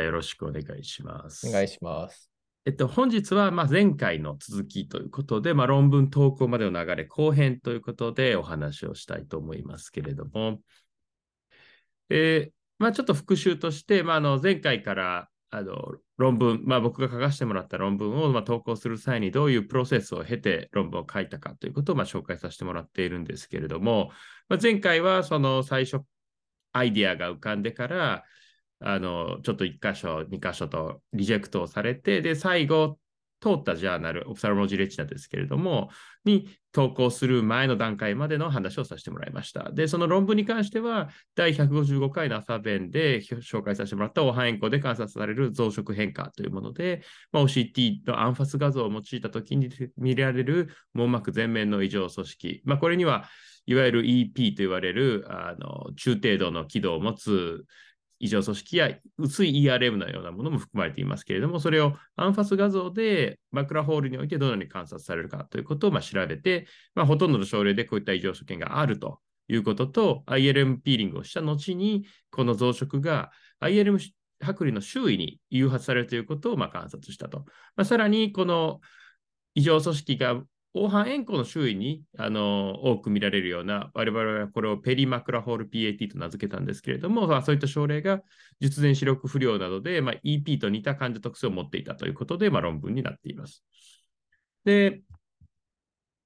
ゃあよろしくお願いします。お願いします。えっと、本日はまあ前回の続きということで、まあ、論文投稿までの流れ後編ということでお話をしたいと思いますけれども、えーまあ、ちょっと復習として、まあ、あの前回からあの論文、まあ、僕が書かせてもらった論文をまあ投稿する際にどういうプロセスを経て論文を書いたかということをまあ紹介させてもらっているんですけれども、まあ、前回はその最初アイディアが浮かんでからあのちょっと1箇所、2箇所とリジェクトをされて、で、最後、通ったジャーナル、オプサルモジレチナですけれども、に投稿する前の段階までの話をさせてもらいました。で、その論文に関しては、第155回の朝弁で紹介させてもらった黄斑円光で観察される増殖変化というもので、まあ、OCT のアンファス画像を用いたときに見られる網膜全面の異常組織、まあ、これには、いわゆる EP と言われるあの中程度の軌道を持つ異常組織や薄い ERM のようなものも含まれていますけれども、それをアンファス画像でマクラホールにおいてどのように観察されるかということをまあ調べて、まあ、ほとんどの症例でこういった異常所見があるということと、ILM ピーリングをした後に、この増殖が ILM 剥離の周囲に誘発されるということをま観察したと。まあ、さらに、この異常組織が黄斑円光の周囲にあの多く見られるような、我々はこれをペリマクラホール PAT と名付けたんですけれども、まあ、そういった症例が術前視力不良などで、まあ、EP と似た患者特性を持っていたということで、まあ、論文になっています。で、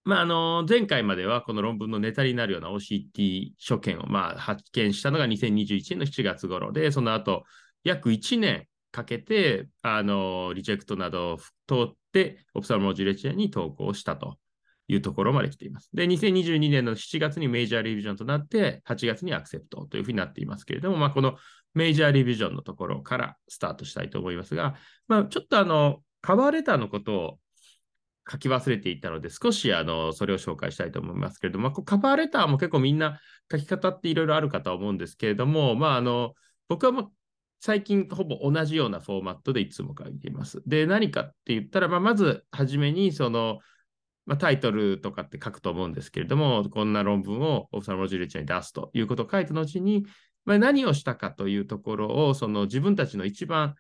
まあ、あの前回まではこの論文のネタになるような OCT 所見をまあ発見したのが2021年の7月頃で、その後約1年かけて、あのリジェクトなどを通って、オプサルモジレチアに投稿したというところまで来ています。で、2022年の7月にメジャーリビジョンとなって、8月にアクセプトというふうになっていますけれども、まあ、このメジャーリビジョンのところからスタートしたいと思いますが、まあ、ちょっとあの、カバーレターのことを書き忘れていたので、少しあのそれを紹介したいと思いますけれども、まあ、カバーレターも結構みんな書き方っていろいろあるかと思うんですけれども、まあ、あの僕はもう最近ほぼ同じようなフォーマットでいつも書いています。で、何かって言ったら、まあ、まずはじめにその、まあ、タイトルとかって書くと思うんですけれども、こんな論文をオフサルモジュレチャに出すということを書いた後に、まあ、何をしたかというところをその自分たちの一番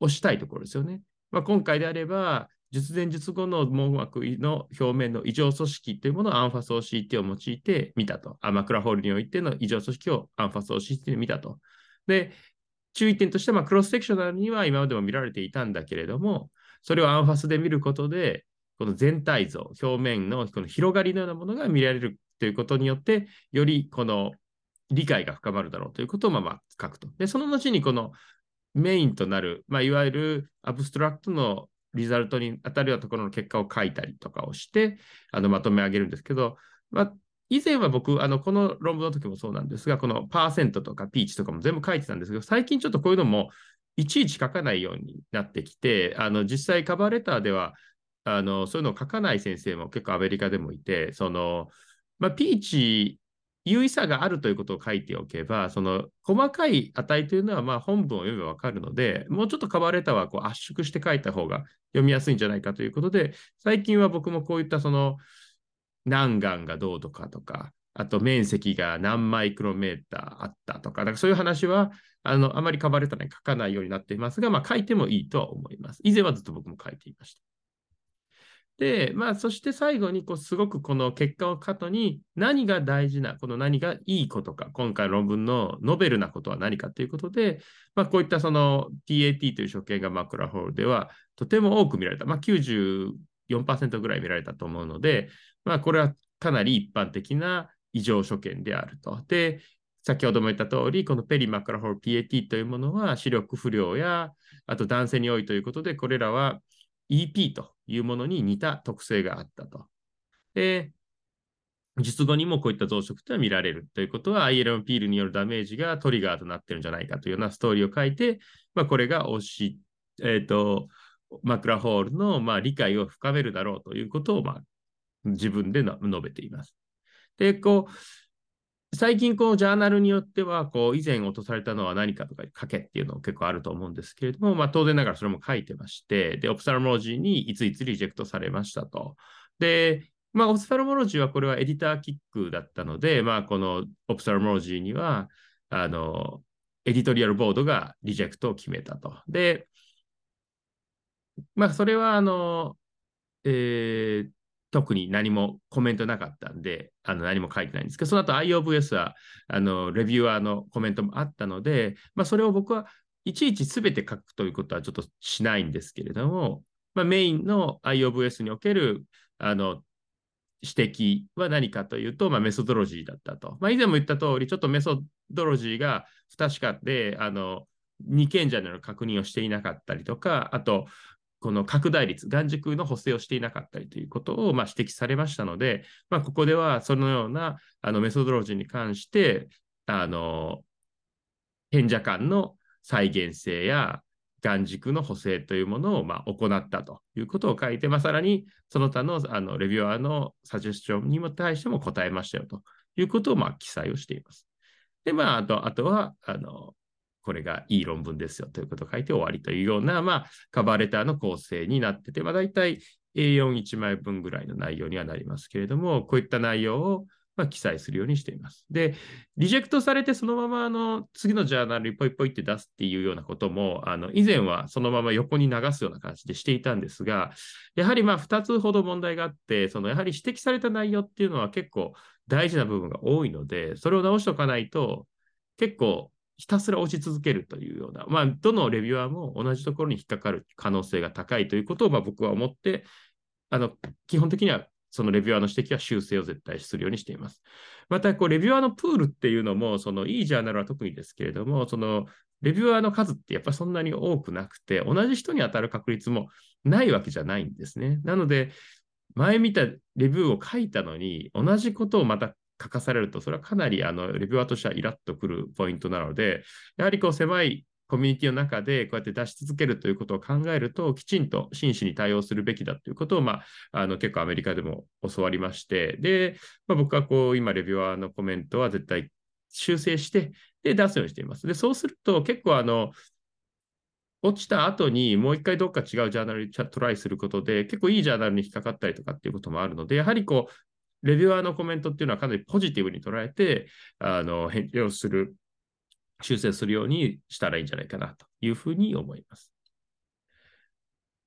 推したいところですよね。まあ、今回であれば、術前術後の網膜の表面の異常組織というものをアンファス OCT を用いて見たと。アマクラホールにおいての異常組織をアンファス OCT で見たと。で、注意点としては、クロスセクショナルには今までも見られていたんだけれども、それをアンファスで見ることで、この全体像、表面のこの広がりのようなものが見られるということによって、よりこの理解が深まるだろうということをまあ書くと。で、その後にこのメインとなる、まあ、いわゆるアブストラクトのリザルトに当たるようなところの結果を書いたりとかをして、あのまとめ上げるんですけど、まあ、以前は僕、あのこの論文の時もそうなんですが、このパーセントとかピーチとかも全部書いてたんですけど、最近ちょっとこういうのもいちいち書かないようになってきて、あの実際カバーレターではあのそういうのを書かない先生も結構アメリカでもいて、そのまあ、ピーチ優位さがあるということを書いておけば、その細かい値というのはまあ本文を読めばわかるので、もうちょっとカバーレターはこう圧縮して書いた方が読みやすいんじゃないかということで、最近は僕もこういったその南岸がどうとかとか、あと面積が何マイクロメーターあったとか、だかそういう話はあのあまりカバーレタに書かないようになっていますが、まあ、書いてもいいとは思います。以前はずっと僕も書いていました。で、まあ、そして最後にこう、すごくこの結果を後に何が大事な、この何がいいことか、今回論文のノベルなことは何かということで、まあ、こういったその TAT という所見がマクラホールではとても多く見られた。まあ、4%ぐらい見られたと思うので、まあ、これはかなり一般的な異常所見であると。で、先ほども言った通り、このペリマクラホール PAT というものは視力不良や、あと男性に多いということで、これらは EP というものに似た特性があったと。で、術後にもこういった増殖というのは見られるということは、ILM ピールによるダメージがトリガーとなっているんじゃないかというようなストーリーを書いて、まあ、これが推し、えっ、ー、と、マクラホールのまあ理解を深めるだろうということをまあ自分で述べています。で、こう、最近こうジャーナルによっては、こう以前落とされたのは何かとか書けっていうの結構あると思うんですけれども、まあ当然ながらそれも書いてまして、で、オプサルモロジーにいついつリジェクトされましたと。で、まあオプサルモロジーはこれはエディターキックだったので、まあこのオプサルモロジーには、あの、エディトリアルボードがリジェクトを決めたと。で、まあ、それは、あの、えー、特に何もコメントなかったんで、あの何も書いてないんですけど、その後 IOVS はあのレビューアーのコメントもあったので、まあ、それを僕はいちいちすべて書くということはちょっとしないんですけれども、まあ、メインの IOVS におけるあの指摘は何かというと、まあ、メソドロジーだったと。まあ、以前も言った通り、ちょっとメソドロジーが不確かで、あの二賢者の確認をしていなかったりとか、あと、この拡大率、眼軸の補正をしていなかったりということをまあ指摘されましたので、まあ、ここではそのようなあのメソドロジーに関して、あの、賢者間の再現性や眼軸の補正というものをまあ行ったということを書いて、まあ、さらにその他のあのレビュアーのサジェスチョンにも対しても答えましたよということをまあ記載をしています。で、まあ、あとあとはあのこれがいい論文ですよということを書いて終わりというような、まあ、カバーレターの構成になってて、まあ、大体 A41 枚分ぐらいの内容にはなりますけれども、こういった内容をまあ、記載するようにしています。で、リジェクトされてそのままあの次のジャーナルにポイポイって出すっていうようなことも、あの以前はそのまま横に流すような感じでしていたんですが、やはりまあ2つほど問題があって、そのやはり指摘された内容っていうのは結構大事な部分が多いので、それを直しておかないと、結構ひたすら押し続けるというような、まあ、どのレビュアーも同じところに引っかかる可能性が高いということを、まあ、僕は思って、あの基本的にはそのレビュアーの指摘は修正を絶対するようにしています。また、こうレビュアーのプールっていうのも、そのいいジャーナルは特にですけれども、そのレビュアーの数ってやっぱりそんなに多くなくて、同じ人に当たる確率もないわけじゃないんですね。なので、前見たレビューを書いたのに、同じことをまた書かされると、それはかなりあのレビュアーとしてはイラッとくるポイントなので、やはりこう狭いコミュニティの中でこうやって出し続けるということを考えると、きちんと真摯に対応するべきだということを、まあ、あの結構アメリカでも教わりまして、で、まあ、僕はこう今、レビュアーのコメントは絶対修正して、で、出すようにしています。で、そうすると結構あの、落ちた後にもう一回どっか違うジャーナルにトライすることで、結構いいジャーナルに引っかかったりとかっていうこともあるので、やはりこう、レビュアーのコメントっていうのはかなりポジティブに捉えて、あの、返事をする、修正するようにしたらいいんじゃないかなというふうに思います。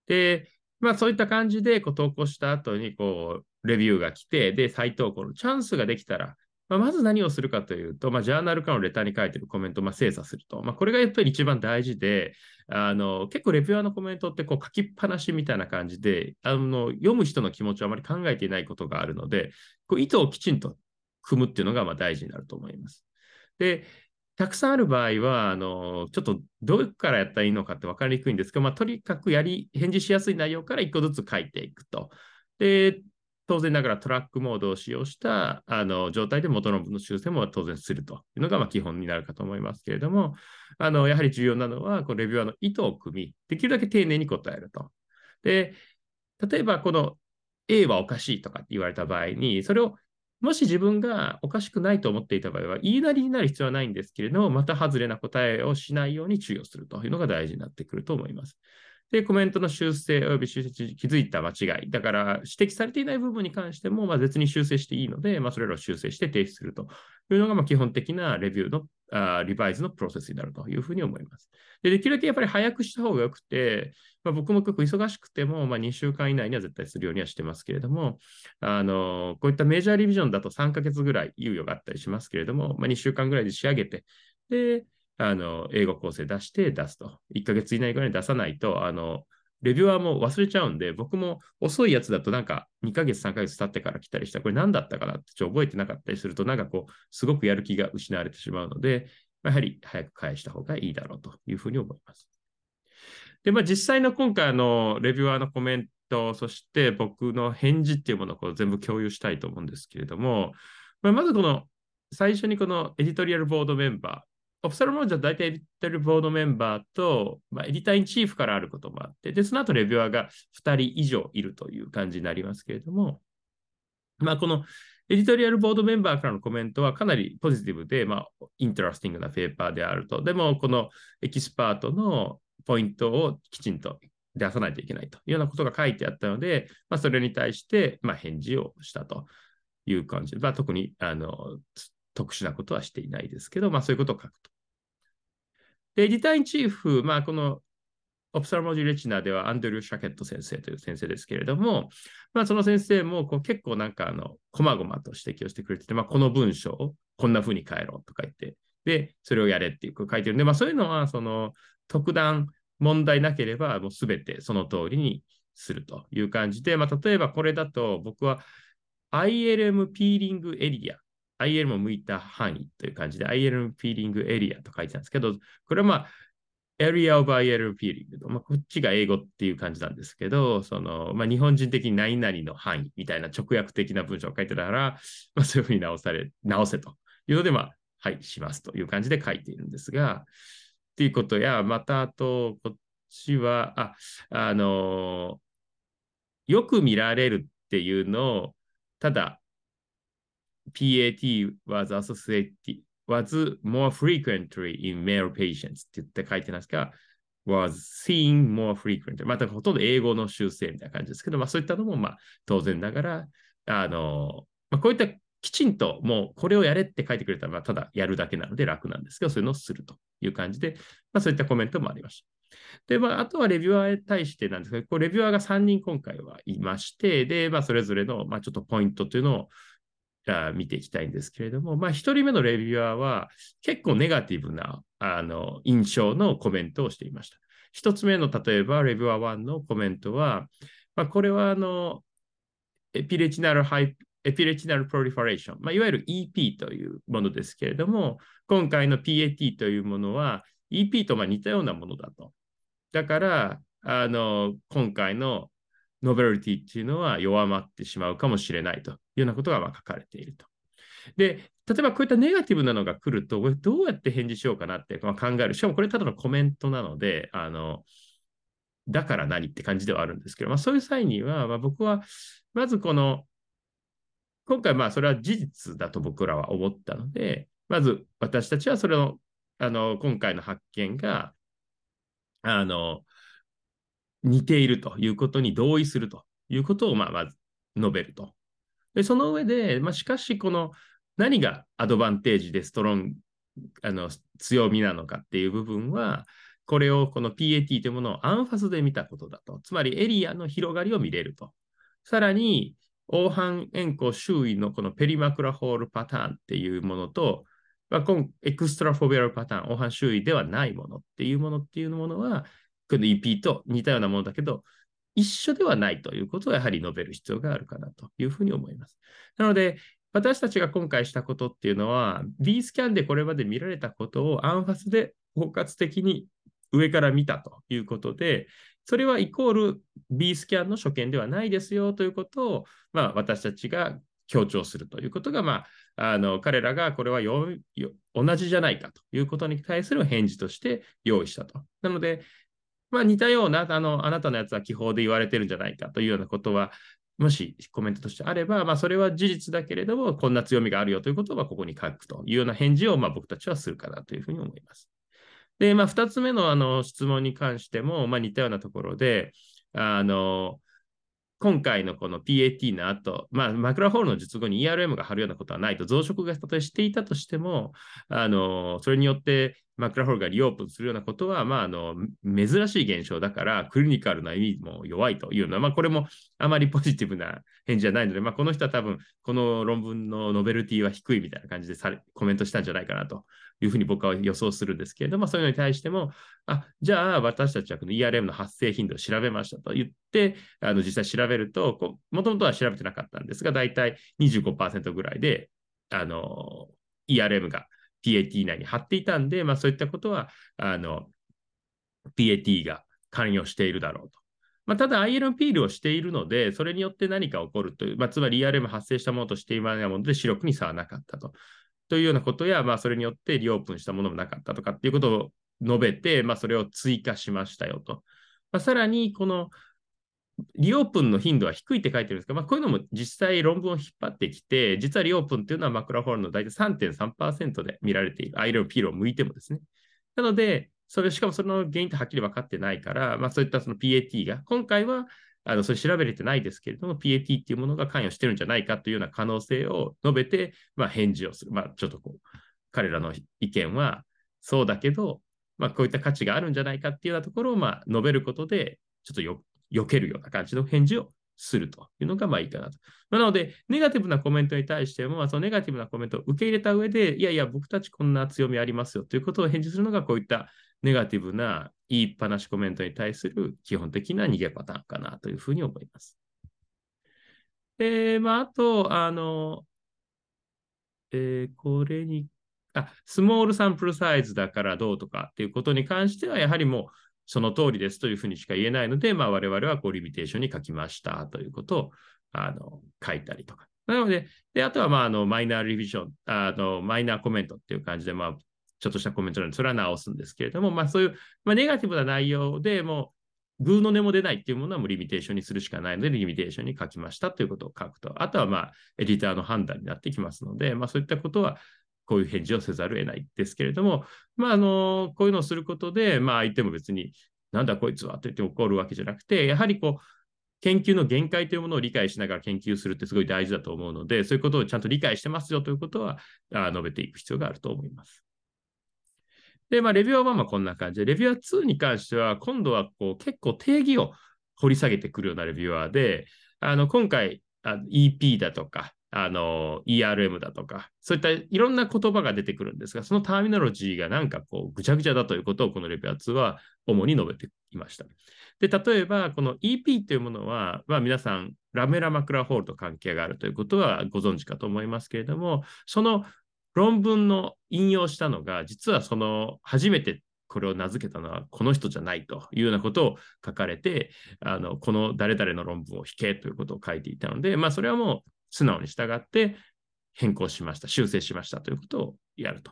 で、まあそういった感じでこう投稿した後にこうレビューが来て、で、再投稿のチャンスができたら、まあ、まず何をするかというと、まあ、ジャーナルかのレターに書いてるコメントをまあ精査すると。まあ、これがやっぱり一番大事で、あの結構レビューアーのコメントってこう書きっぱなしみたいな感じで、あの読む人の気持ちをあまり考えていないことがあるので、こう意図をきちんと組むっていうのがまあ大事になると思います。で、たくさんある場合は、あのちょっとどこからやったらいいのかって分かりにくいんですけど、まあ、とにかくやり、返事しやすい内容から1個ずつ書いていくと。で、当然ながらトラックモードを使用したあの状態で元の文の修正も当然するというのがま基本になるかと思いますけれども、あのやはり重要なのは、このレビューアーの意図を組み、できるだけ丁寧に答えると。で、例えばこの A はおかしいとかって言われた場合に、それをもし自分がおかしくないと思っていた場合は、言いなりになる必要はないんですけれども、また外れな答えをしないように注意をするというのが大事になってくると思います。で、コメントの修正及び修正気づいた間違い。だから、指摘されていない部分に関しても、まあ、別に修正していいので、まあ、それらを修正して提出するというのが、まあ、基本的なレビューのあリバイズのプロセスになるというふうに思います。でできるだけやっぱり早くした方がよくて、まあ、僕も結構忙しくても、まあ、2週間以内には絶対するようにはしてますけれども、あのこういったメジャーリビジョンだと3ヶ月ぐらい猶予があったりしますけれども、まあ、2週間ぐらいで仕上げて、で、あの英語構成出して出すと。1ヶ月以内ぐらいに出さないと、あのレビュアーも忘れちゃうんで、僕も遅いやつだとなんか2ヶ月、3ヶ月経ってから来たりした、これ何だったかなってちょっと覚えてなかったりすると、なんかこう、すごくやる気が失われてしまうので、やはり早く返した方がいいだろうというふうに思います。で、まあ実際の今回のレビュアーのコメント、そして僕の返事っていうものをこう全部共有したいと思うんですけれども、まあ、まずこの最初にこのエディトリアルボードメンバー、オフサルモードは大体エディタルボードメンバーと、まあ、エディターインチーフからあることもあって、で、その後レビュアーが2人以上いるという感じになりますけれども、まあ、このeditorial board member からのコメントはかなりポジティブで、まあ、 interesting なペーパーであると。でも、このエキスパートのポイントをきちんと出さないといけないというようなことが書いてあったので、まあ、それに対して、まあ、返事をしたという感じで、まあ、特にあの特殊なことはしていないですけど、まあ、そういうことを書くと。で、 editor in chief、まあ、この Ophthalmology Retina ではアンドリュー・シャケット先生という先生ですけれども、まあ、その先生もこう結構なんかあの、こまごまと指摘をしてくれてて、まあ、この文章をこんな風に変えろとか言って、で、それをやれっていう書いてるんで、まあ、そういうのは、その、特段問題なければ、もうすべてその通りにするという感じで、まあ、例えばこれだと僕は ILM ピーリングエリア、ILM を向いた範囲という感じで ILM ピーリングエリアと書いてたんですけど、これはまあ Area of ILM Peeling、まあ、こっちが英語っていう感じなんですけど、そのまあ、日本人的に何々の範囲みたいな直訳的な文章を書いてたから、まあ、そういうふうに直され、直せというので、まあ、はい、しますという感じで書いているんですが、っていうことや、またあと、こっちは、あ、あのよく見られるっていうのを、ただ、PAT was associated was more frequently in male patients って言って書いてますが、was seen more frequently またほとんど英語の修正みたいな感じですけど、まあそういったのもまあ当然ながら、あの、まあ、こういったきちんともうこれをやれって書いてくれたら、まあ、ただやるだけなので楽なんですけど、そういうのをするという感じで、まあ、そういったコメントもありました。で、まあ、あとはレビュアーに対してなんですけど、こうレビュアーが3人今回はいまして、で、まあ、それぞれの、まあ、ちょっとポイントというのを見ていきたいんですけれども、まあ、1人目のレビュアーは結構ネガティブなあの印象のコメントをしていました。1つ目の例えば、レビュアー1のコメントは、まあ、これはあのエピレチナルハイエピレチナルプロリファレーション、まあ、いわゆる EP というものですけれども、今回の PAT というものは EP とま似たようなものだと。だから、あの今回のノベルティっていうのは弱まってしまうかもしれないというようなことがま書かれていると。で、例えばこういったネガティブなのが来ると、どうやって返事しようかなって考える。しかもこれただのコメントなので、あの、だから何って感じではあるんですけど、まあ、そういう際には、まあ、僕は、まずこの、今回まあそれは事実だと僕らは思ったので、まず私たちはそれの、あの、今回の発見が、あの、似ているということに同意するということを、まあ、まず述べると。で、その上で、まあ、しかし、この何がアドバンテージでストロンあの強みなのかっていう部分は、これをこの PAT というものをアンファスで見たことだと。つまりエリアの広がりを見れると。さらに、黄斑円弧周囲のこのペリマクラホールパターンっていうものと、まあ、エクストラフォベラルパターン、黄斑周囲ではないものっていうものっていうものは、の EP と似たようなものだけど、一緒ではないということをやはり述べる必要があるかなというふうに思います。なので、私たちが今回したことっていうのは、B スキャンでこれまで見られたことをアンファスで包括的に上から見たということで、それはイコール B スキャンの所見ではないですよということを、まあ、私たちが強調するということが、まあ、あの彼らがこれは同じじゃないかということに対する返事として用意したと。なので、まあ、似たようなあの、あなたのやつは気泡で言われてるんじゃないかというようなことは、もしコメントとしてあれば、まあ、それは事実だけれども、こんな強みがあるよということはここに書くというような返事を、まあ、僕たちはするかなというふうに思います。で、まあ、2つ目のあの質問に関しても、まあ、似たようなところで、あの、今回のこの PAT の後、まあ、マクラホールの術後に ERM が貼るようなことはないと、増殖がたとえしていたとしても、あのそれによってマクラホールがリオープンするようなことは、まあ、あの珍しい現象だから、クリニカルな意味も弱いというのは、まあ、これもあまりポジティブな返事じゃないので、まあ、この人は多分、この論文のノベルティは低いみたいな感じでされコメントしたんじゃないかなというふうに僕は予想するんですけれども、そういうのに対しても、あじゃあ私たちはこの ERM の発生頻度を調べましたと言って、あの実際調べると、もともとは調べてなかったんですが、大体25%ぐらいで、あの ERM が PAT 内に貼っていたんで、まあ、そういったことはあの PAT が関与しているだろうと。まあ、ただ、ILM ピールをしているので、それによって何か起こるという、まあ、つまり ERM 発生したものとしていないもので、視力に差はなかったと。というようなことや、まあ、それによってリオープンしたものもなかったとかっていうことを述べて、まあ、それを追加しましたよと。まあ、さらに、このリオープンの頻度は低いって書いてるんですが、まあ、こういうのも実際論文を引っ張ってきて、実はリオープンっていうのはマクラホールの大体3.3%で見られている。アイロンピールを向いてもですね。なので、それしかもその原因ってはっきり分かってないから、まあ、そういったその PAT が、今回はあのそれ調べれてないですけれども、PAT っていうものが関与してるんじゃないかというような可能性を述べて、まあ、返事をする。まあ、ちょっとこう、彼らの意見は、そうだけど、まあ、こういった価値があるんじゃないかっていうようなところを、まあ、述べることで、ちょっとよ、避けるような感じの返事をするというのがまあいいかなと。まあ、なので、ネガティブなコメントに対しても、そのネガティブなコメントを受け入れた上で、いやいや、僕たちこんな強みありますよということを返事するのが、こういったネガティブな言いっぱなしコメントに対する基本的な逃げパターンかなというふうに思います。で、まあ、あと、あの、えー、これに、あ、スモールサンプルサイズだからどうとかっていうことに関しては、やはりもうその通りですというふうにしか言えないので、まあ、我々はこうリミテーションに書きましたということをあの書いたりとか。なので、であとはまああのマイナーリビジョンあの、マイナーコメントっていう感じで、まあ、ちょっとしたコメントなので、それは直すんですけれども、まあ、そういう、まあ、ネガティブな内容でもう、グーの音も出ないっていうものはもうリミテーションにするしかないので、リミテーションに書きましたということを書くと。あとは、まあ、エディターの判断になってきますので、まあ、そういったことは、こういう返事をせざるを得ないですけれども、まあ、あの、こういうのをすることで、まあ、相手も別に、なんだこいつはと言って怒るわけじゃなくて、やはりこう、研究の限界というものを理解しながら研究するってすごい大事だと思うので、そういうことをちゃんと理解してますよということは述べていく必要があると思います。で、まあ、レビューはまあこんな感じで、レビュー2に関しては、今度はこう結構定義を掘り下げてくるようなレビュアーで、あの今回、EP だとか、あの ERM だとか、そういったいろんな言葉が出てくるんですが、そのターミナロジーがなんかこうぐちゃぐちゃだということをこのレビュアー2は主に述べていました。で、例えばこの EP というものは、まあ、皆さんラメラマクラホールと関係があるということはご存知かと思いますけれども、その論文の引用したのが、実はその初めてこれを名付けたのはこの人じゃないというようなことを書かれて、あのこの誰々の論文を引けということを書いていたので、まあ、それはもう素直に従って変更しました、修正しましたということをやると。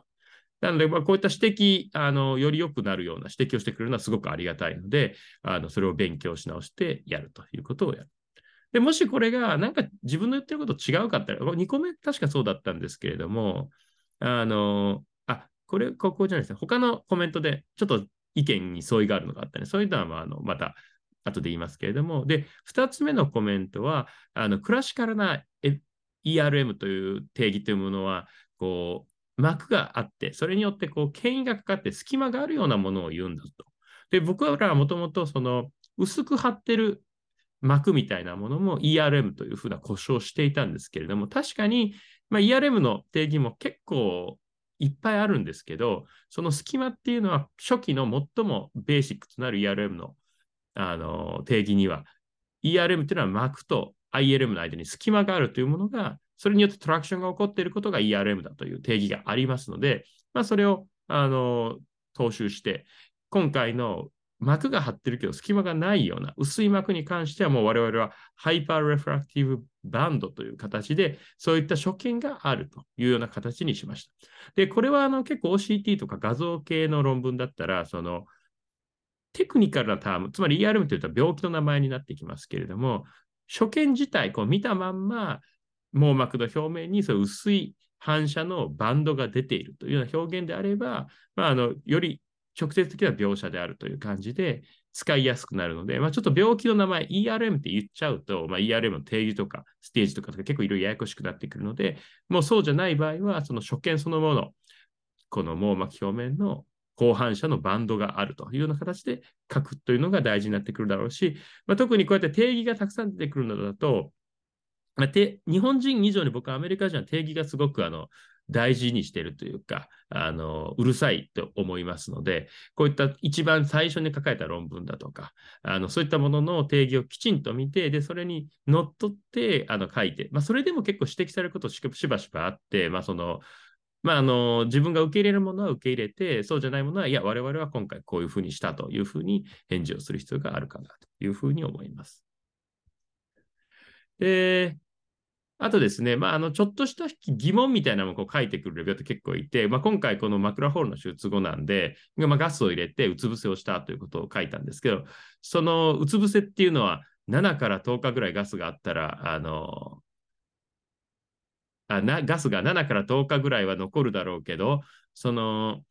なので、こういった指摘、あのより良くなるような指摘をしてくれるのはすごくありがたいので、あのそれを勉強し直してやるということをやる。でもしこれがなんか自分の言ってること違うかったら、2個目確かそうだったんですけれども、あの、あ、これ、ここじゃないですね。他のコメントでちょっと意見に相違があるのがあったね。そういうのは、まあ、あのまた後で言いますけれども、で、2つ目のコメントは、あのクラシカルな ERM という定義というものは、こう、膜があって、それによってこう権威がかかって隙間があるようなものを言うんだと。で、僕らはもともとその薄く張ってる膜みたいなものも ERM というふうな故障をしていたんですけれども、確かに、まあ、ERM の定義も結構いっぱいあるんですけど、その隙間っていうのは初期の最もベーシックとなる ERM のあの定義には、ERM というのは膜と ILM の間に隙間があるというものが、それによってトラクションが起こっていることが ERM だという定義がありますので、まあ、それをあの踏襲して、今回の膜が張ってるけど隙間がないような薄い膜に関してはもう我々はハイパーレフラクティブバンドという形でそういった所見があるというような形にしました。で、これはあの結構 OCT とか画像系の論文だったらそのテクニカルなターム、つまり ERM というと病気の名前になってきますけれども、所見自体、こう見たまんま網膜の表面にそう薄い反射のバンドが出ているというような表現であれば、まあ、あのより直接的な描写であるという感じで使いやすくなるので、まあ、ちょっと病気の名前 ERM って言っちゃうと、まあ、ERM の定義とかステージとか結構いろいろややこしくなってくるので、もうそうじゃない場合は、その所見そのもの、この網膜表面の後半者のバンドがあるというような形で書くというのが大事になってくるだろうし、まあ、特にこうやって定義がたくさん出てくるのだと、まあ、日本人以上に僕はアメリカ人は定義がすごくあの大事にしているというか、あの、うるさいと思いますので、こういった一番最初に書かれた論文だとか、あのそういったものの定義をきちんと見て、で、それにのっとってあの書いて、まあ、それでも結構指摘されることしばしばあって、まあ、その、まあ、あの自分が受け入れるものは受け入れて、そうじゃないものは、いや、我々は今回こういうふうにしたというふうに返事をする必要があるかなというふうに思います。で、あとですね、まあ、あのちょっとした疑問みたいなのをこう書いてくるレビューって結構いて、まあ、今回このマクラホールの手術後なんで、まあ、ガスを入れてうつ伏せをしたということを書いたんですけど、そのうつ伏せっていうのは7から10日ぐらいガスがあったら、あのあなガスが7から10日ぐらいは残るだろうけど、その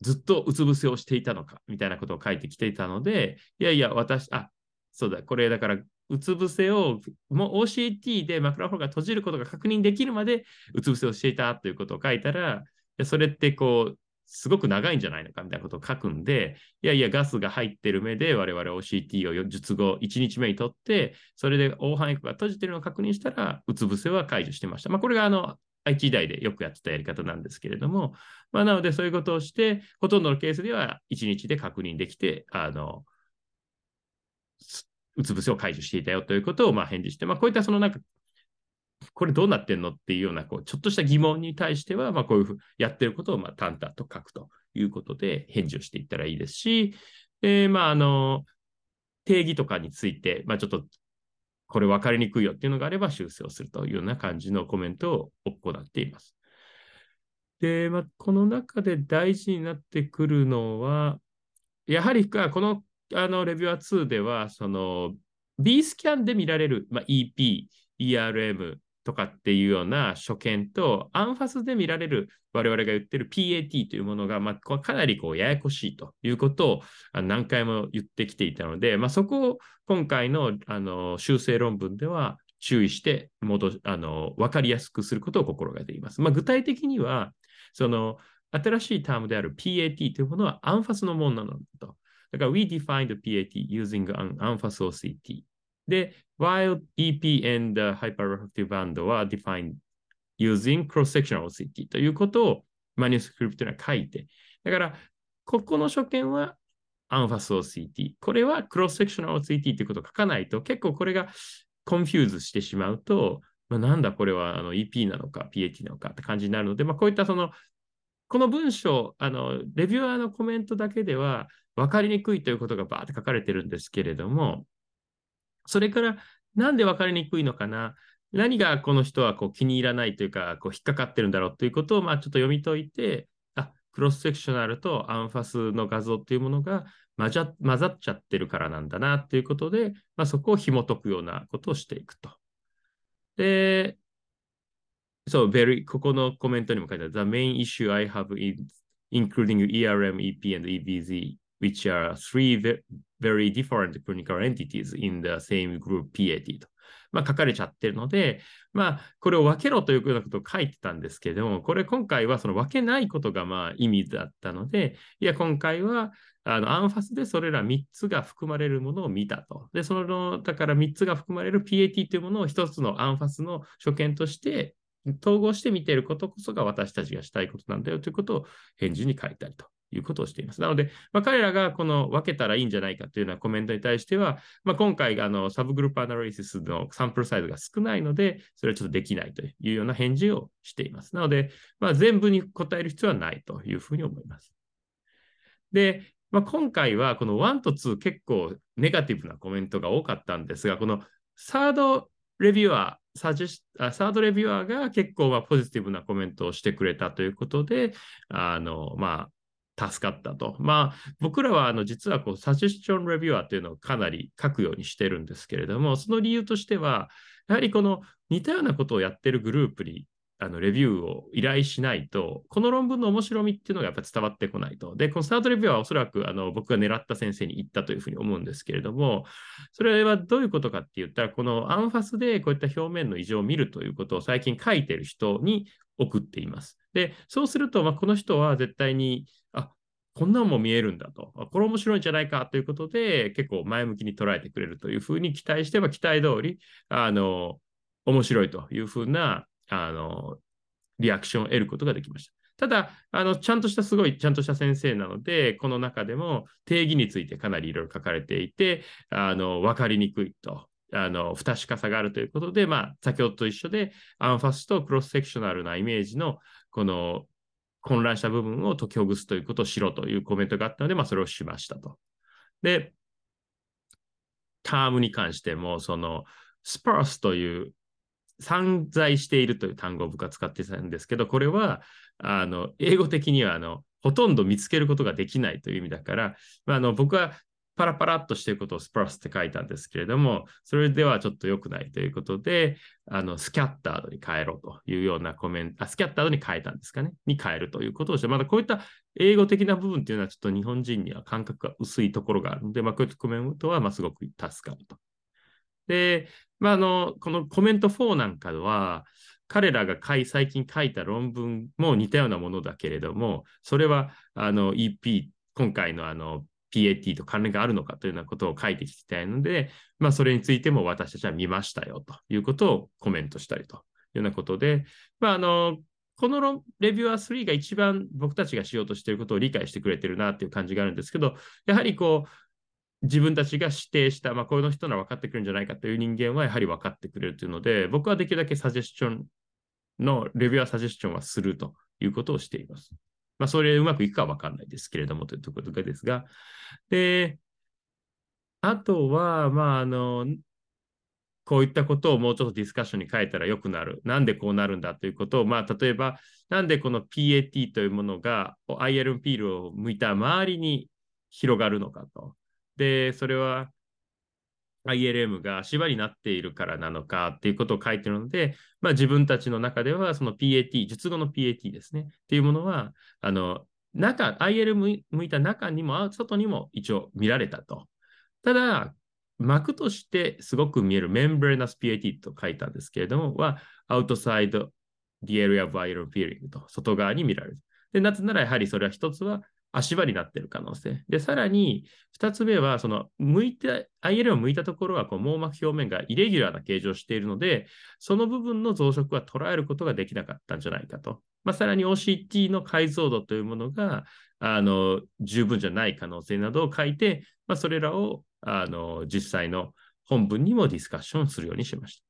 ずっとうつ伏せをしていたのかみたいなことを書いてきていたので、いやいや、私、あそうだ、これだからうつ伏せを、もう OCT でマクラホーが閉じることが確認できるまでうつ伏せをしていたということを書いたら、それってこう、すごく長いんじゃないのかみたいなことを書くんで、いやいや、ガスが入ってる目で我々 OCT を術後1日目にとって、それで黄斑エコが閉じてるのを確認したら、うつ伏せは解除してました。まあ、これがあの、IT 時代でよくやってたやり方なんですけれども、まあ、なのでそういうことをして、ほとんどのケースでは1日で確認できて、あの、うつ伏せを解除していたよということをまあ返事して、まあ、こういったそのなんかこれどうなってんの？っていうような、こう、ちょっとした疑問に対しては、まあ、こういうふうやってることを、まあ、淡々と書くということで、返事をしていったらいいですし、え、まあ、あの、定義とかについて、まあ、ちょっと、これ分かりにくいよっていうのがあれば修正をするというような感じのコメントを行っています。で、まあ、この中で大事になってくるのは、やはりこのあのレビュアー2では、その B スキャンで見られる、まあ、EP、ERM、とかっていうような所見と、アンファスで見られる我々が言ってる PAT というものが、まあ、かなりこうややこしいということを何回も言ってきていたので、まあ、そこを今回のあの修正論文では注意して戻あの分かりやすくすることを心がけています。まあ、具体的には、その新しいタームである PAT というものはアンファスのものなんだと。だから、we defined PAT using an anfas OCT. で、while EP and hyperreflective band は defined using cross-sectional OCT ということをmanuscript には書いて、だから、ここの所見はアンファス OCT。これはクロスセクショナル OCT ということを書かないと、結構これが confuse してしまうと、まあ、なんだこれはあの EP なのか PAT なのかって感じになるので、まあ、こういったその、この文章、あの、 reviewer のコメントだけでは分かりにくいということがバーって書かれてるんですけれども、それから、なんで分かりにくいのかな？何がこの人はこう気に入らないというか、こう引っかかってるんだろうということを、まあ、ちょっと読み解いて、あ、クロスセクショナルとアンファスの画像っていうものが混ざ混ざっちゃってるからなんだなということで、まあ、そこを紐解くようなことをしていくと。で、そう、very ここのコメントにも書いてある。The main issue I have is including ERM, EP, and EBZ, which are three very different clinical entities in the same group PAT と。まあ、書かれちゃってるので、まあ、これを分けろというようなことを書いてたんですけども、これ今回はその分けないことがまあ意味だったので、いや、今回はあのアンファスでそれら3つが含まれるものを見たと。で、その、だから3つが含まれる PAT というものを1つのアンファスの所見として統合して見ていることこそが私たちがしたいことなんだよということを返事に書いたりということをしています。なので、まあ、彼らがこの分けたらいいんじゃないかというようなコメントに対しては、まあ、今回あのサブグループアナリシスのサンプルサイズが少ないので、それはちょっとできないというような返事をしています。なので、まあ、全部に答える必要はないというふうに思います。で、まあ、今回はこの1と2結構ネガティブなコメントが多かったんですが、このサードレビュアー、サジサードレビュアーが結構まポジティブなコメントをしてくれたということで、あの、まあ、助かったと。まあ、僕らはあの実はこうサジェスチョンレビューアーというのをかなり書くようにしてるんですけれども、その理由としては、やはりこの似たようなことをやってるグループにあのレビューを依頼しないと、この論文の面白みっていうのがやっぱり伝わってこないと。で、このスタートレビューはおそらくあの僕が狙った先生に言ったというふうに思うんですけれども、それはどういうことかって言ったら、このアンファスでこういった表面の異常を見るということを最近書いてる人に送っています。で、そうすると、まあ、この人は絶対にこんなんも見えるんだと、これ面白いんじゃないかということで、結構前向きに捉えてくれるというふうに期待してば、期待通り、あの、面白いというふうな、あの、リアクションを得ることができました。ただ、あの、ちゃんとした、すごいちゃんとした先生なので、この中でも定義についてかなりいろいろ書かれていて、あの、わかりにくいと。あの、不確かさがあるということで、まあ、先ほどと一緒で、アンファスとクロスセクショナルなイメージの、この混乱した部分を解きほぐすということをしろというコメントがあったので、まあ、それをしましたと。で、タームに関しても、その、スパースという散在しているという単語を僕は使ってたんですけど、これは、あの、英語的には、あの、ほとんど見つけることができないという意味だから、まあ、あの僕はパラパラっとしていることをスプラスって書いたんですけれども、それではちょっと良くないということで、あの、スキャッタードに変えろというようなコメント、あ、スキャッタードに変えたんですかね、に変えるということをして、まだこういった英語的な部分っていうのはちょっと日本人には感覚が薄いところがあるので、まあ、こういったコメントはますごく助かると。で、まあ、あの、このコメント4なんかは、彼らが最近書いた論文も似たようなものだけれども、それはあの EP、今回のあの PAT と関連があるのかというようなことを書いていきたいので、まあ、それについても私たちは見ましたよということをコメントしたりというようなことで、まあ、あのこのレビュアー3が一番僕たちがしようとしていることを理解してくれてるなっていう感じがあるんですけど、やはりこう、自分たちが指定した、まあ、この人なら分かってくるんじゃないかという人間はやはり分かってくれるというので、僕はできるだけサジェスチョンのレビュアーサジェスチョンはするということをしています。まあ、それうまくいくかは分かんないですけれどもというところですが、で、あとは、まあ、あの、こういったことをもうちょっとディスカッションに変えたらよくなる。なんでこうなるんだということを、まあ、例えば、なんでこの PAT というものが IL ピールを向いた周りに広がるのかと。で、それは ILM が足場になっているからなのかっていうことを書いてるので、まあ、自分たちの中ではその PAT、術後の PAT ですね。っていうものは、あの、中、IL 向いた中にも、外にも一応見られたと。ただ、膜としてすごく見えるメンブレナス PAT と書いたんですけれども、は、outside the area of iron peeling と、外側に見られる。で、なぜならやはりそれは一つは足場になってる可能性。で、さらに、2つ目は、その、向いて、IL を向いたところは、こう、網膜表面がイレギュラーな形状をしているので、その部分の増殖は捉えることができなかったんじゃないかと。まあ、さらに OCT の解像度というものが、あの、十分じゃない可能性などを書いて、まあ、それらを、あの、実際の本文にもディスカッションするようにしました。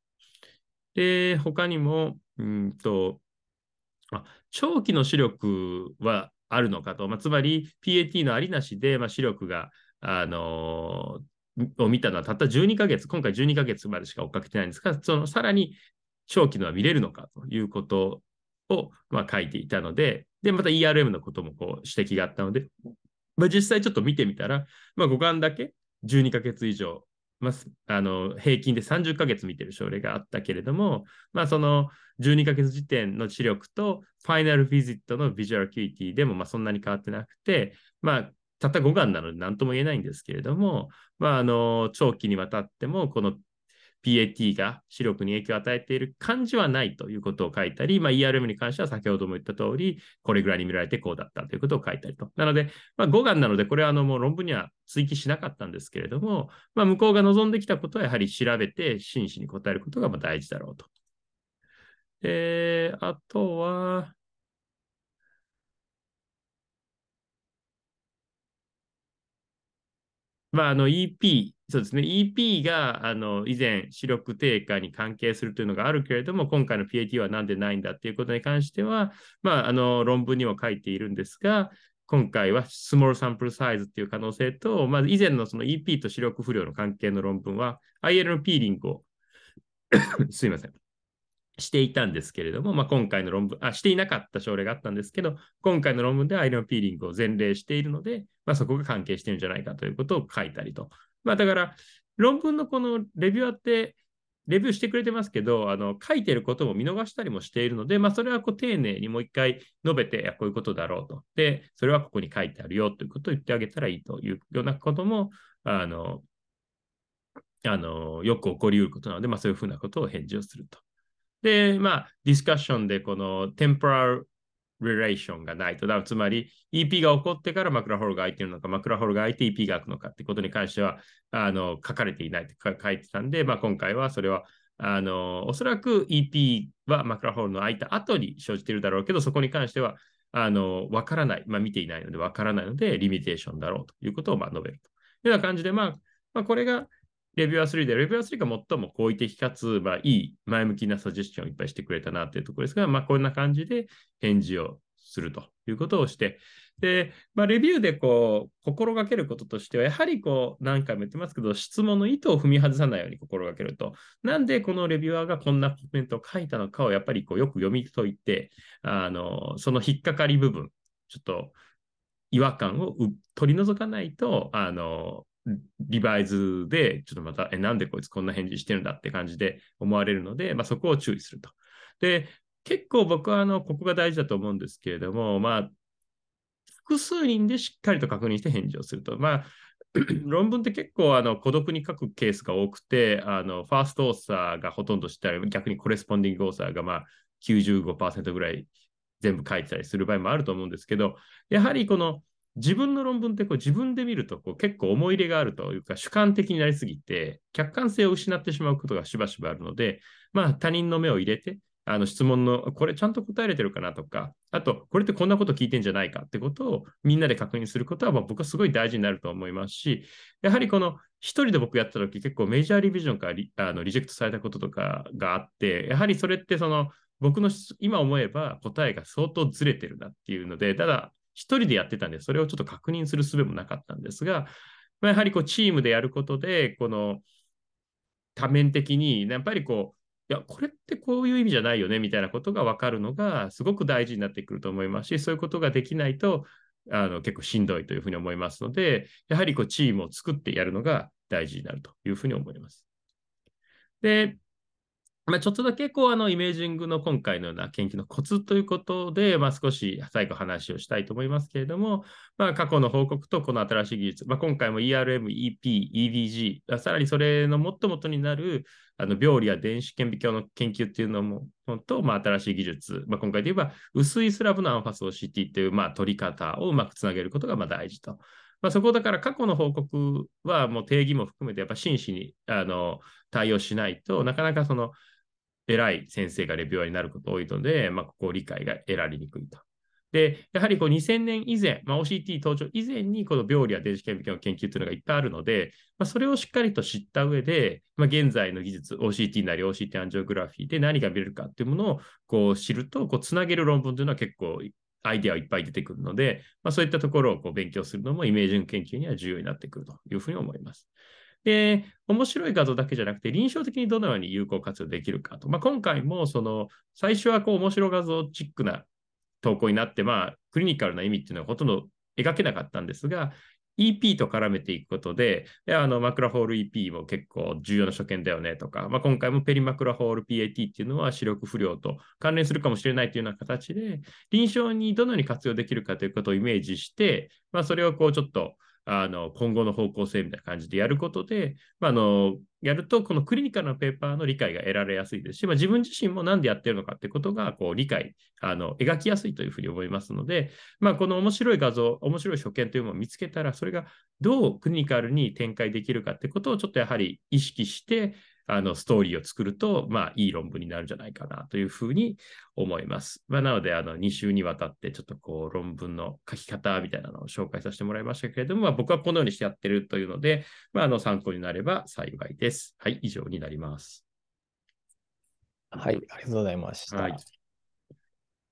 で、他にも、うんと、あ長期の視力はあるのかと、まあ、つまり PAT のありなしで、まあ、視力が、あのー、を見たのはたった12ヶ月、今回12ヶ月までしか追っかけてないんですが、そのさらに長期のは見れるのかということを、まあ、書いていたので、で、また ERM のこともこう指摘があったので、まあ、実際ちょっと見てみたら、まあ、五感だけ12ヶ月以上、まあ、あの平均で30ヶ月見てる症例があったけれども、まあ、その12ヶ月時点の視力とファイナルビジットのビジュアルキュイティでもまあそんなに変わってなくて、まあ、たった5眼なので何とも言えないんですけれども、まあ、あの長期にわたってもこの PAT が視力に影響を与えている感じはないということを書いたり、まあ、ERM に関しては先ほども言った通り、これぐらいに見られてこうだったということを書いたりと。なので、まあ、5眼なので、これはあのもう論文には追記しなかったんですけれども、まあ、向こうが望んできたことはやはり調べて真摯に答えることがまあ大事だろうと。えー、あとは、まあ、あの EP、そうですね、EP があの以前、視力低下に関係するというのがあるけれども、今回の PAT はなんでないんだということに関しては、まあ、あの論文にも書いているんですが、今回はスモールサンプルサイズという可能性と、まず以前のその EP と視力不良の関係の論文は、IL のピーリングを すいません。していたんですけれども、まあ、今回の論文あ、していなかった症例があったんですけど、今回の論文ではアイロンピーリングを前例しているので、まあ、そこが関係しているんじゃないかということを書いたりと。まあ、だから、論文のこのレビューって、レビューしてくれてますけど、あの書いてることも見逃したりもしているので、まあ、それはこう丁寧にもう一回述べて、こういうことだろうと。で、それはここに書いてあるよということを言ってあげたらいいというようなことも、あの、あのよく起こりうることなので、まあ、そういうふうなことを返事をすると。で、まあ、ディスカッションでこのテンポラルリレーションがないと。だつまり EP が起こってからマクラホールが空いているのか、マクラホールが空いて EP が開くのかってことに関しては、あの書かれていないと書いてたんで、まあ、今回はそれは、あのおそらく EP はマクラホールの開いた後に生じているだろうけど、そこに関しては、あのわからない、まあ、見ていないのでわからないので、リミテーションだろうということをまあ述べるというような感じで、まあ、まあ、これがレビューアー3で、レビューアー3が最も好意的かつ、まあ、いい前向きなサジェスチョンをいっぱいしてくれたなというところですが、まあ、こんな感じで返事をするということをして、で、まあ、レビューでこう、心がけることとしては、やはりこう、何回も言ってますけど、質問の意図を踏み外さないように心がけると。なんでこのレビュアーがこんなコメントを書いたのかを、やっぱりこう、よく読み解いて、あの、その引っかかり部分、ちょっと違和感を取り除かないと、あの、リバイズで、ちょっとまた、え、なんでこいつこんな返事してるんだって感じで思われるので、まあ、そこを注意すると。で、結構僕はあの、ここが大事だと思うんですけれども、まあ、複数人でしっかりと確認して返事をすると。まあ、論文って結構あの孤独に書くケースが多くて、あのファーストオーサーがほとんどしたら逆にコレスポンディングオーサーがまあ95%ぐらい全部書いてたりする場合もあると思うんですけど、やはりこの自分の論文ってこう自分で見るとこう結構思い入れがあるというか主観的になりすぎて客観性を失ってしまうことがしばしばあるので、まあ他人の目を入れてあの質問のこれちゃんと答えれてるかなとか、あとこれってこんなこと聞いてんじゃないかってことをみんなで確認することはまあ僕はすごい大事になると思いますし、やはりこの一人で僕やった時結構メジャーリビジョンからリあのリジェクトされたこととかがあって、やはりそれってその僕の今思えば答えが相当ずれてるなっていうので、ただ一人でやってたんで、それをちょっと確認する術もなかったんですが、まあ、やはりこうチームでやることで、この多面的に、やっぱりこう、いや、これってこういう意味じゃないよねみたいなことが分かるのがすごく大事になってくると思いますし、そういうことができないとあの結構しんどいというふうに思いますので、やはりこうチームを作ってやるのが大事になるというふうに思います。で、まあ、ちょっとだけこうあのイメージングの今回のような研究のコツということで、まあ、少し最後話をしたいと思いますけれども、まあ、過去の報告とこの新しい技術、まあ、今回も ERM、EP、EDG、さらにそれのもっともとになるあの病理や電子顕微鏡の研究っていうのも、と、まあ、新しい技術、まあ、今回で言えば薄いスラブのアンファス OCT っていう、まあ、取り方をうまくつなげることがまあ大事と。まあ、そこだから過去の報告はもう定義も含めてやっぱ真摯にあの対応しないとなかなかその偉い先生がレビュアーになること多いので、まあ、ここ理解が得られにくいと。で、やはりこう2000年以前、まあ、OCT 登場以前にこの病理や電子顕微鏡の研究というのがいっぱいあるので、まあ、それをしっかりと知った上で、まあ、現在の技術、OCT なり OCT アンジオグラフィーで何が見れるかっていうものをこう知ると、つなげる論文というのは結構アイデアはいっぱい出てくるので、ま、そういったところをこう勉強するのもイメージング研究には重要になってくるというふうに思います。で、面白い画像だけじゃなくて、臨床的にどのように有効活用できるかと。まあ、今回も、その、最初はこう面白画像チックな投稿になって、まあ、クリニカルな意味っていうのはほとんど描けなかったんですが、EP と絡めていくことで、あのマクラホール EP も結構重要な所見だよねとか、まあ、今回もペリマクラホール PAT っていうのは視力不良と関連するかもしれないというような形で、臨床にどのように活用できるかということをイメージして、まあ、それをこうちょっとあの今後の方向性みたいな感じでやることで、まあ、あのやると、このクリニカルなペーパーの理解が得られやすいです。し、まあ、自分自身も何でやってるのかってことがこう理解あの、描きやすいというふうに思いますので、まあ、この面白い画像、面白い所見というものを見つけたら、それがどうクリニカルに展開できるかってことをちょっとやはり意識して、あのストーリーを作ると、まあ、いい論文になるんじゃないかなというふうに思います。まあ、なので、あの2週にわたって、ちょっとこう論文の書き方みたいなのを紹介させてもらいましたけれども、まあ、僕はこのようにしてやってるというので、まあ、あの参考になれば幸いです。はい、以上になります。はい、ありがとうございました。はい、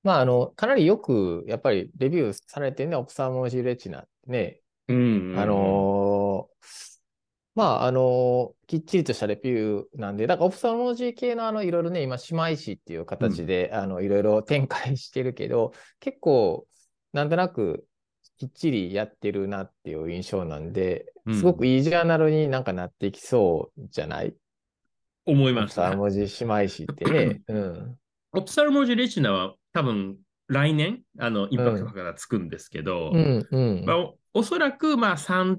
まあ、あの、かなりよく、やっぱりレビューされてね、オプサモロジーレチナね、うん、あのーまあ、あの、きっちりとしたレビューなんで、だからオプサモロジー系のあの、いろいろね、今、姉妹誌っていう形で、うん、あの、いろいろ展開してるけど、結構、なんとなく、きっちりやってるなっていう印象なんで、すごくいいジャーナルになんかなっていきそうじゃない？思います、ね。オプサモロジー姉妹誌ってね。うん。オプサモロジーレチナは多分、来年、あの、インパクトがつくんですけど、うん、うん、まあ、おそらく、まあ、3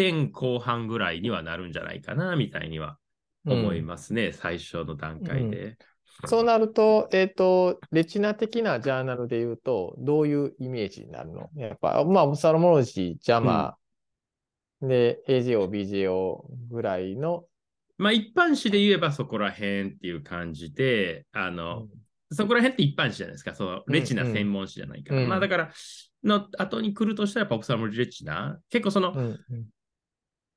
点後半ぐらいにはなるんじゃないかな、みたいには思いますね、うん、最初の段階で。うん、そうなると、えっ、ー、と、レチナ的なジャーナルで言うと、どういうイメージになるの？やっぱ、まあ、オプサロモロジー、ジャマー、で、AJO、BJO ぐらいの。まあ、一般紙で言えばそこら辺っていう感じで、あの、そこら辺って一般紙じゃないですか。そのレチナ専門誌じゃないから。うんうん、まあだから、の後に来るとしたら、やっぱオプサロモロジーレチナ。結構その、うんうん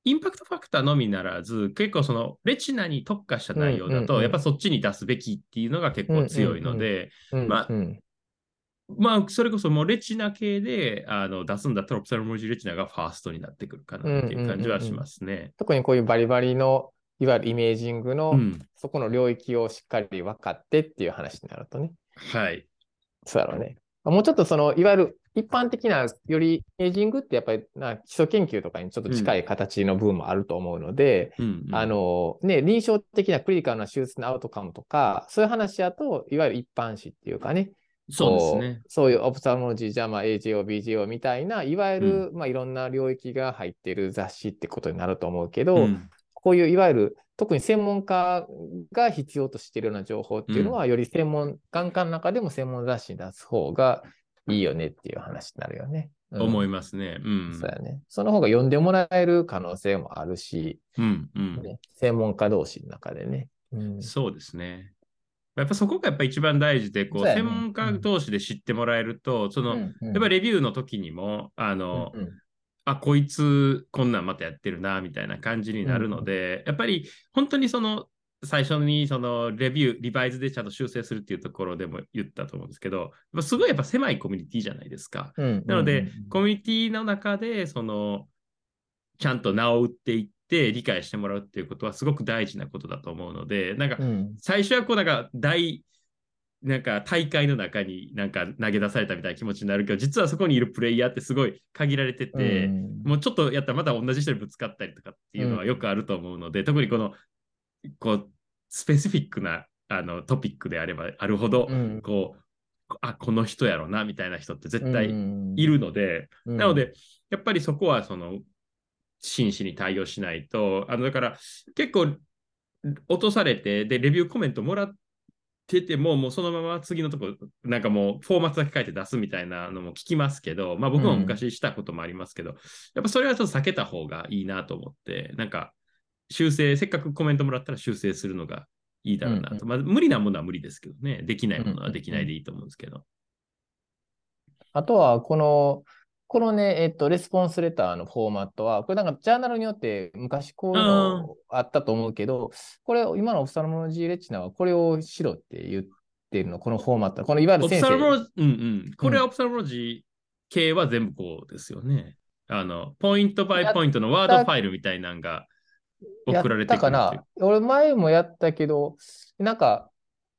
インパクトファクターのみならず、結構そのレチナに特化した内容だと、やっぱそっちに出すべきっていうのが結構強いので、まあ、まあ、それこそもうレチナ系であの出すんだったら、オプサルモジーレチナがファーストになってくるかなっていう感じはしますね。特にこういうバリバリの、いわゆるイメージングの、うん、そこの領域をしっかり分かってっていう話になるとね。はい。そうだろうね。もうちょっとその、いわゆる一般的なよりエイジングってやっぱりな基礎研究とかにちょっと近い形の部分もあると思うので、うんあのね、臨床的なクリニカルな手術のアウトカムとか、そういう話だと、いわゆる一般紙っていうかね、そうですね。そういうオプサモロジー、ジャマ、AJO、BJO みたいな、いわゆる、うん、まあ、いろんな領域が入っている雑誌ってことになると思うけど、うん、こういういわゆる特に専門家が必要としているような情報っていうのは、うん、より専門、眼科の中でも専門雑誌に出す方がいいよねっていう話になるよね。うん、思いますね。うん。そうやね。その方が読んでもらえる可能性もあるし、うんうん、ね、専門家同士の中でね。うん、そうですね。やっぱそこがやっぱ一番大事で、こう、ね、専門家同士で知ってもらえると、その、うんうん、やっぱレビューの時にも、あの、うんうん、あ、こいつこんなんまたやってるな、みたいな感じになるので、うん、やっぱり本当にその、最初にそのレビュー、リバイズでちゃんと修正するっていうところでも言ったと思うんですけど、すごいやっぱ狭いコミュニティじゃないですか。うん、なので、コミュニティの中で、その、ちゃんと名を打っていって理解してもらうっていうことはすごく大事なことだと思うので、なんか、最初はこうなんか大、なんか大会の中になんか投げ出されたみたいな気持ちになるけど、実はそこにいるプレイヤーってすごい限られてて、うん、もうちょっとやったらまた同じ人にぶつかったりとかっていうのはよくあると思うので、うん、特にこの、こう、スペシフィックなあのトピックであればあるほど、うん、こう、あ、この人やろな、みたいな人って絶対いるので、なので、やっぱりそこはその、真摯に対応しないと、あの、だから結構落とされて、で、レビューコメントもらってても、もうそのまま次のとこ、なんかもうフォーマットだけ書いて出すみたいなのも聞きますけど、まあ僕も昔したこともありますけど、うん、やっぱそれはちょっと避けた方がいいなと思って、なんか修正、せっかくコメントもらったら修正するのがいいだろうなと。うんうん、まあ無理なものは無理ですけどね、できないものはできないでいいと思うんですけど。あとは、この、このね、えっと、レスポンスレターのフォーマットは、これなんかジャーナルによって昔こういうのあったと思うけど、これ、今のオフサルモロジーレチナはこれをしろって言ってるの、このフォーマット。このいわゆる先生。うんうん。これはオプサルモロジー系は全部こうですよね。あの、ポイントバイポイントのワードファイルみたいなのが送られてくるかな。俺前もやったけど、なんか、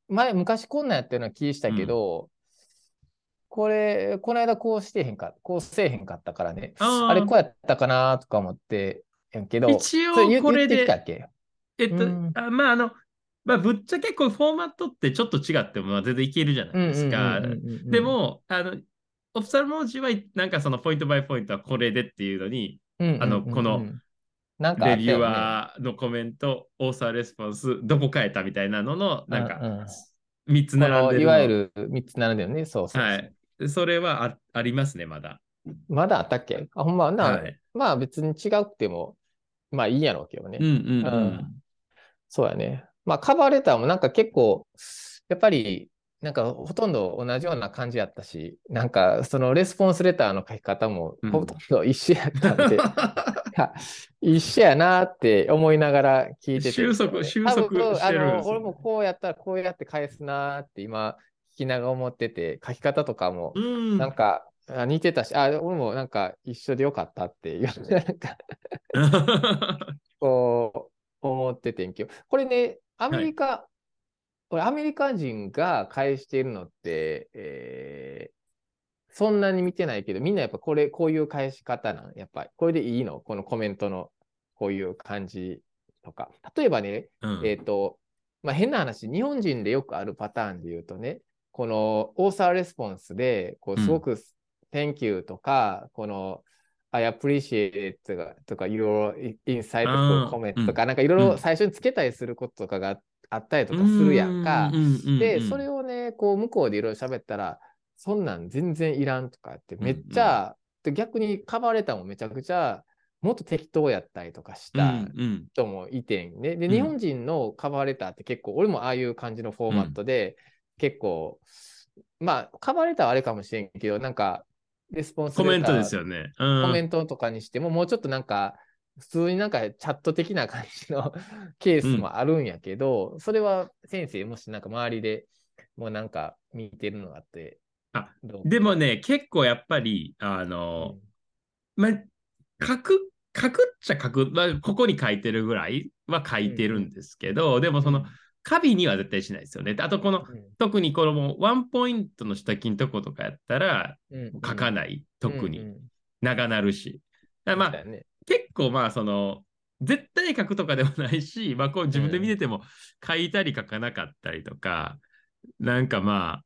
前、昔こんなんやったような気したけど、これ、この間こうしてへんか、こうせえへんかったからね。ああれこうやったかなとか思ってやんけど、一応これで、えっと、あまああの、まあ、ぶっちゃけこうフォーマットってちょっと違っても全然いけるじゃないですか。でも、あの、オフサル文字はなんかそのポイントバイポイントはこれでっていうのに、あの、この、レビュアーのコメント、オーサーレスポンス、どこ変えたみたいなのの、なんか、3つ並んでる。いわゆる3つ並んでるね。そうそうはい。それはあありますね、まだ。まだあったっけ？あ、ほんま？な、はい、まあ別に違くても、まあいいやろうけどね。うんうん、うん、うん。そうやね。まあカバーレターもなんか結構、やっぱり、なんかほとんど同じような感じやったし、なんかそのレスポンスレターの書き方もほとんど一緒やったんで、うん、一緒やなって思いながら聞いてて。収束、収束してるんです、俺もこうやったらこうやって返すなって今聞きながら思ってて、書き方とかも、なんか、あ似てたし、あ、俺もなんか一緒でよかったっていう、なんかこう、思っててんけど、これね、アメリカ、はい、これアメリカ人が返しているのって、えー、そんなに見てないけど、みんなやっぱこれ、こういう返し方なん、やっぱり、これでいいの？このコメントの、こういう感じとか。例えばね、うん、えっ、ー、と、まあ、変な話、日本人でよくあるパターンで言うとね、このオーサーレスポンスで、こうすごく Thank you とか、この I appreciate とか、とか your insightful comment とか、なんかいろいろ最初につけたりすることとかがあったりとかするやんか。で、それをね、こう向こうでいろいろ喋ったら、そんなん全然いらんとかってめっちゃ、で逆にカバーレターもめちゃくちゃもっと適当やったりとかした人もいてんね。で、日本人のカバーレターって結構、俺もああいう感じのフォーマットで、結構、まあ、カバーレターはあれかもしれんけど、なんか、レスポンスコメントですよね、うん。コメントとかにしても、もうちょっとなんか、普通になんかチャット的な感じの ケースもあるんやけど、うん、それは先生、もしなんか周りでもうなんか見てるのがあって。あでもね、結構やっぱり、あの、うん、まあ、書く、書くっちゃ書く、まあ、ここに書いてるぐらいは書いてるんですけど、うん、でもその、カビには絶対しないですよね。あと、この、うん、特にこのワンポイントの下金とことかやったら、書かない、特に。長なるし。まあ、ね、結構まあ、その、絶対書くとかでもないし、まあ、こう自分で見てても書いたり書かなかったりとか、うん、なんかまあ、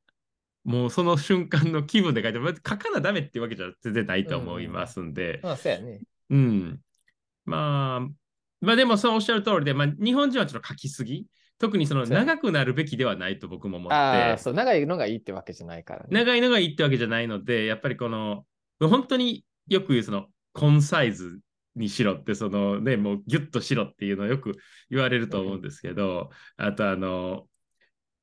もうその瞬間の気分で書いても、書かなダメっていうわけじゃ全然ないと思いますんで。うん、まあ、そうやね。うん。まあ、まあでもそうおっしゃる通りで、まあ、日本人はちょっと書きすぎ。特にその長くなるべきではないと僕も思って。そう、長いのがいいってわけじゃないから、ね、長いのがいいってわけじゃないので、やっぱりこの、本当によく言うその、コンサイズにしろって、そのね、もうギュッとしろっていうのをよく言われると思うんですけど、うん、あとあの、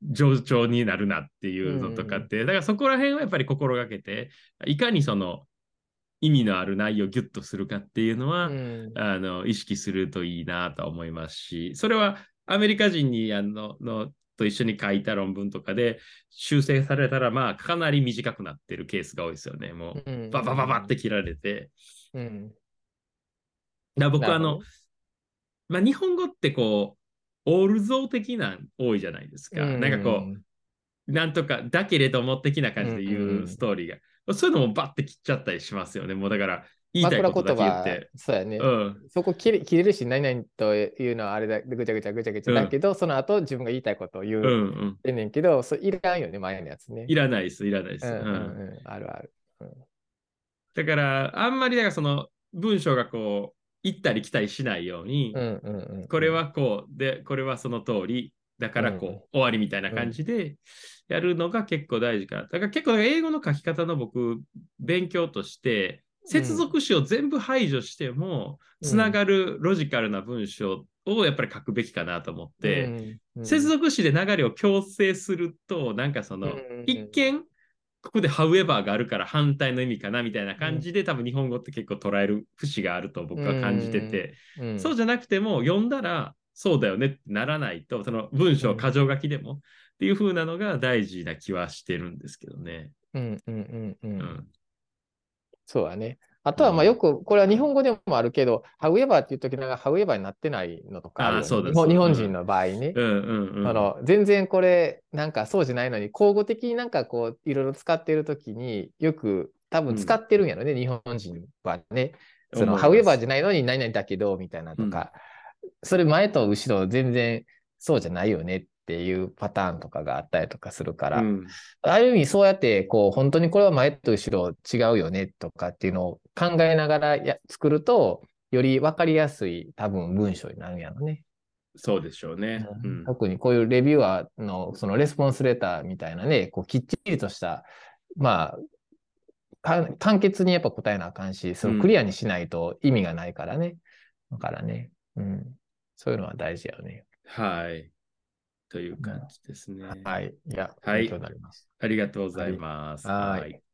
上調になるなっていうのとかって、うん、だからそこら辺はやっぱり心がけて、いかにその意味のある内容をギュッとするかっていうのは、うん、あの意識するといいなと思いますし、それはアメリカ人にあののと一緒に書いた論文とかで修正されたら、まあ、かなり短くなってるケースが多いですよね。もう、ババババって切られて。うん、だ僕はあの、まあ、日本語ってこう、オール像的な多いじゃないですか。うん、なんかこう、なんとか、だけれども的な感じで言うストーリーが。うんうん、そういうのもバッて切っちゃったりしますよね。もうだから、言いたいこと言って。そうやね。うん、そこ切れ切れるし、何々というのはあれだ、ぐちゃぐちゃぐちゃぐちゃだけど、うん、その後自分が言いたいことを言う、うんうん、ねんけど、そいらんよね、前のやつね。いらないです、いらないです。うんうんうん、あるある。だから、あんまりだからその文章がこう、行ったり来たりしないように、これはこうで、これはその通り、だからこう、うん、終わりみたいな感じでやるのが結構大事かな。だから結構英語の書き方の僕、勉強として、接続詞を全部排除しても、つながるロジカルな文章をやっぱり書くべきかなと思って、接続詞で流れを強制すると、なんかその、一見、ここで however があるから反対の意味かなみたいな感じで、多分日本語って結構捉える節があると僕は感じてて、そうじゃなくても読んだらそうだよねってならないと、その文章箇条書きでもっていう風なのが大事な気はしてるんですけどね。うんうんうんうん。うん、そうだね。あとは、まあよく、これは日本語でもあるけど、ハウエバーっていう時なんかハウエバーになってないのとかある、ね、そうです。日本人の場合ね。うんうんうん、あの全然これ、なんかそうじゃないのに、口語的になんかこう、いろいろ使ってる時によく多分使ってるんやろね、うん、日本人はね。その、ハウエバーじゃないのに何々だけど、みたいなとか、うん、それ前と後ろ全然そうじゃないよねっていうパターンとかがあったりとかするから、うん、ああいう意味そうやってこう本当にこれは前と後ろ違うよねとかっていうのを考えながらや作るとより分かりやすい多分文章になるんやろね。そうでしょうね、うん、特にこういうレビュアーのそのレスポンスレターみたいなね、こうきっちりとした、まあ、簡潔にやっぱ答えなあかんし、そのクリアにしないと意味がないからね。だからね、うん、そういうのは大事やよね。はい。という感じですね。はい。いや、はい。ありがとうございます。はい